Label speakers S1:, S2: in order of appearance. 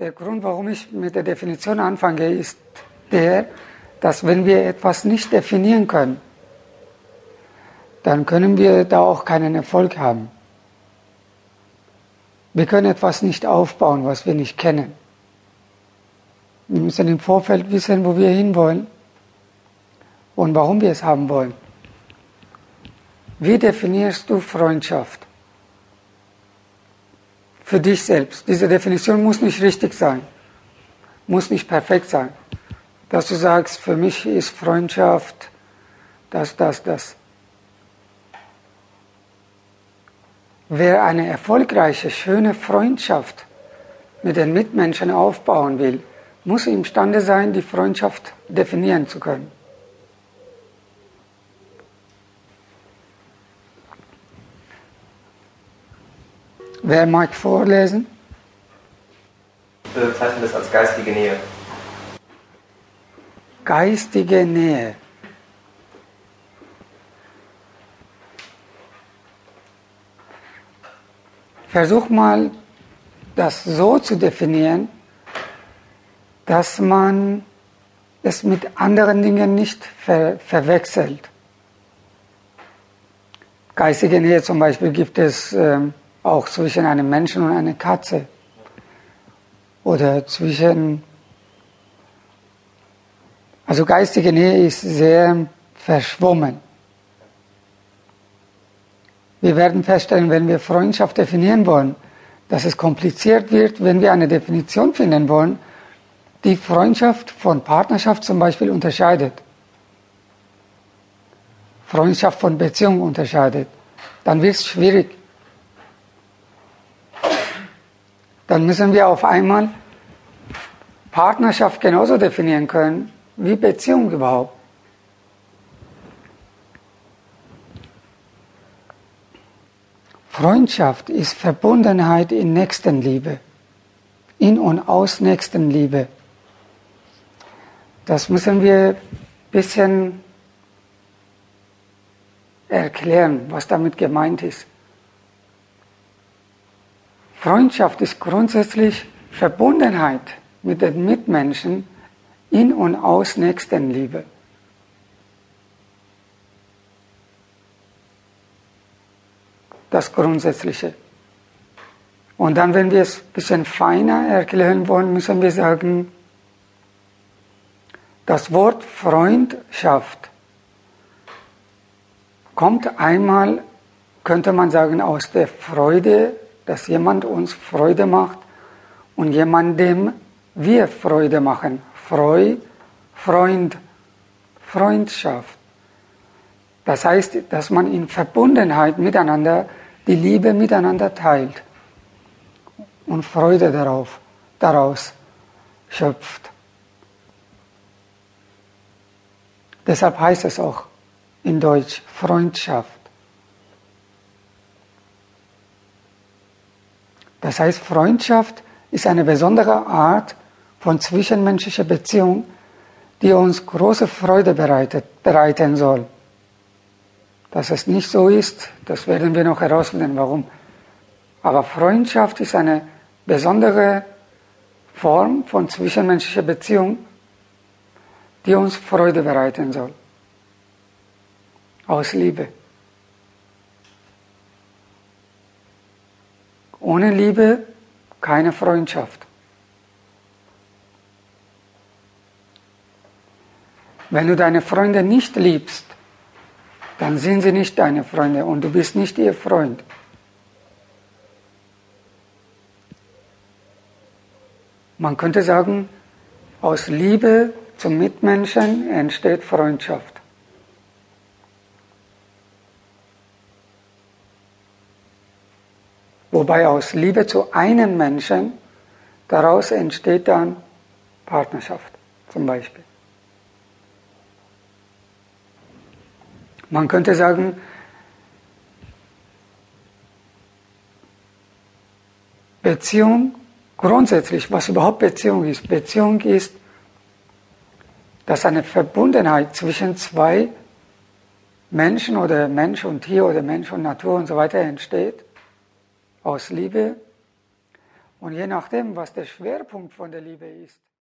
S1: Der Grund, warum ich mit der Definition anfange, ist der, dass wenn wir etwas nicht definieren können, dann können wir da auch keinen Erfolg haben. Wir können etwas nicht aufbauen, was wir nicht kennen. Wir müssen im Vorfeld wissen, wo wir hinwollen und warum wir es haben wollen. Wie definierst du Freundschaft? Für dich selbst. Diese Definition muss nicht richtig sein, muss nicht perfekt sein. Dass du sagst, für mich ist Freundschaft das, das, das. Wer eine erfolgreiche, schöne Freundschaft mit den Mitmenschen aufbauen will, muss imstande sein, die Freundschaft definieren zu können. Wer mag vorlesen?
S2: Ich bezeichne das als geistige Nähe.
S1: Geistige Nähe. Versuch mal, das so zu definieren, dass man es mit anderen Dingen nicht ver verwechselt. Geistige Nähe zum Beispiel gibt es ähm, auch zwischen einem Menschen und einer Katze oder zwischen, also geistige Nähe ist sehr verschwommen. Wir werden feststellen, wenn wir Freundschaft definieren wollen, dass es kompliziert wird, wenn wir eine Definition finden wollen, die Freundschaft von Partnerschaft zum Beispiel unterscheidet. Freundschaft von Beziehung unterscheidet. Dann wird es schwierig. Dann müssen wir auf einmal Partnerschaft genauso definieren können wie Beziehung überhaupt. Freundschaft ist Verbundenheit in Nächstenliebe, in und aus Nächstenliebe. Das müssen wir ein bisschen erklären, was damit gemeint ist. Freundschaft ist grundsätzlich Verbundenheit mit den Mitmenschen in und aus Nächstenliebe. Das Grundsätzliche. Und dann, wenn wir es ein bisschen feiner erklären wollen, müssen wir sagen, das Wort Freundschaft kommt einmal, könnte man sagen, aus der Freude dass jemand uns Freude macht und jemandem wir Freude machen. Freu, Freund, Freundschaft. Das heißt, dass man in Verbundenheit miteinander die Liebe miteinander teilt und Freude darauf, daraus schöpft. Deshalb heißt es auch in Deutsch Freundschaft. Das heißt, Freundschaft ist eine besondere Art von zwischenmenschlicher Beziehung, die uns große Freude bereitet, bereiten soll. Dass es nicht so ist, das werden wir noch herausfinden, warum. Aber Freundschaft ist eine besondere Form von zwischenmenschlicher Beziehung, die uns Freude bereiten soll. Aus Liebe. Ohne Liebe keine Freundschaft. Wenn du deine Freunde nicht liebst, dann sind sie nicht deine Freunde und du bist nicht ihr Freund. Man könnte sagen, aus Liebe zum Mitmenschen entsteht Freundschaft. Wobei aus Liebe zu einem Menschen daraus entsteht dann Partnerschaft zum Beispiel. Man könnte sagen, Beziehung grundsätzlich, was überhaupt Beziehung ist. Beziehung ist, dass eine Verbundenheit zwischen zwei Menschen oder Mensch und Tier oder Mensch und Natur und so weiter entsteht aus Liebe. Und je nachdem, was der Schwerpunkt von der Liebe ist,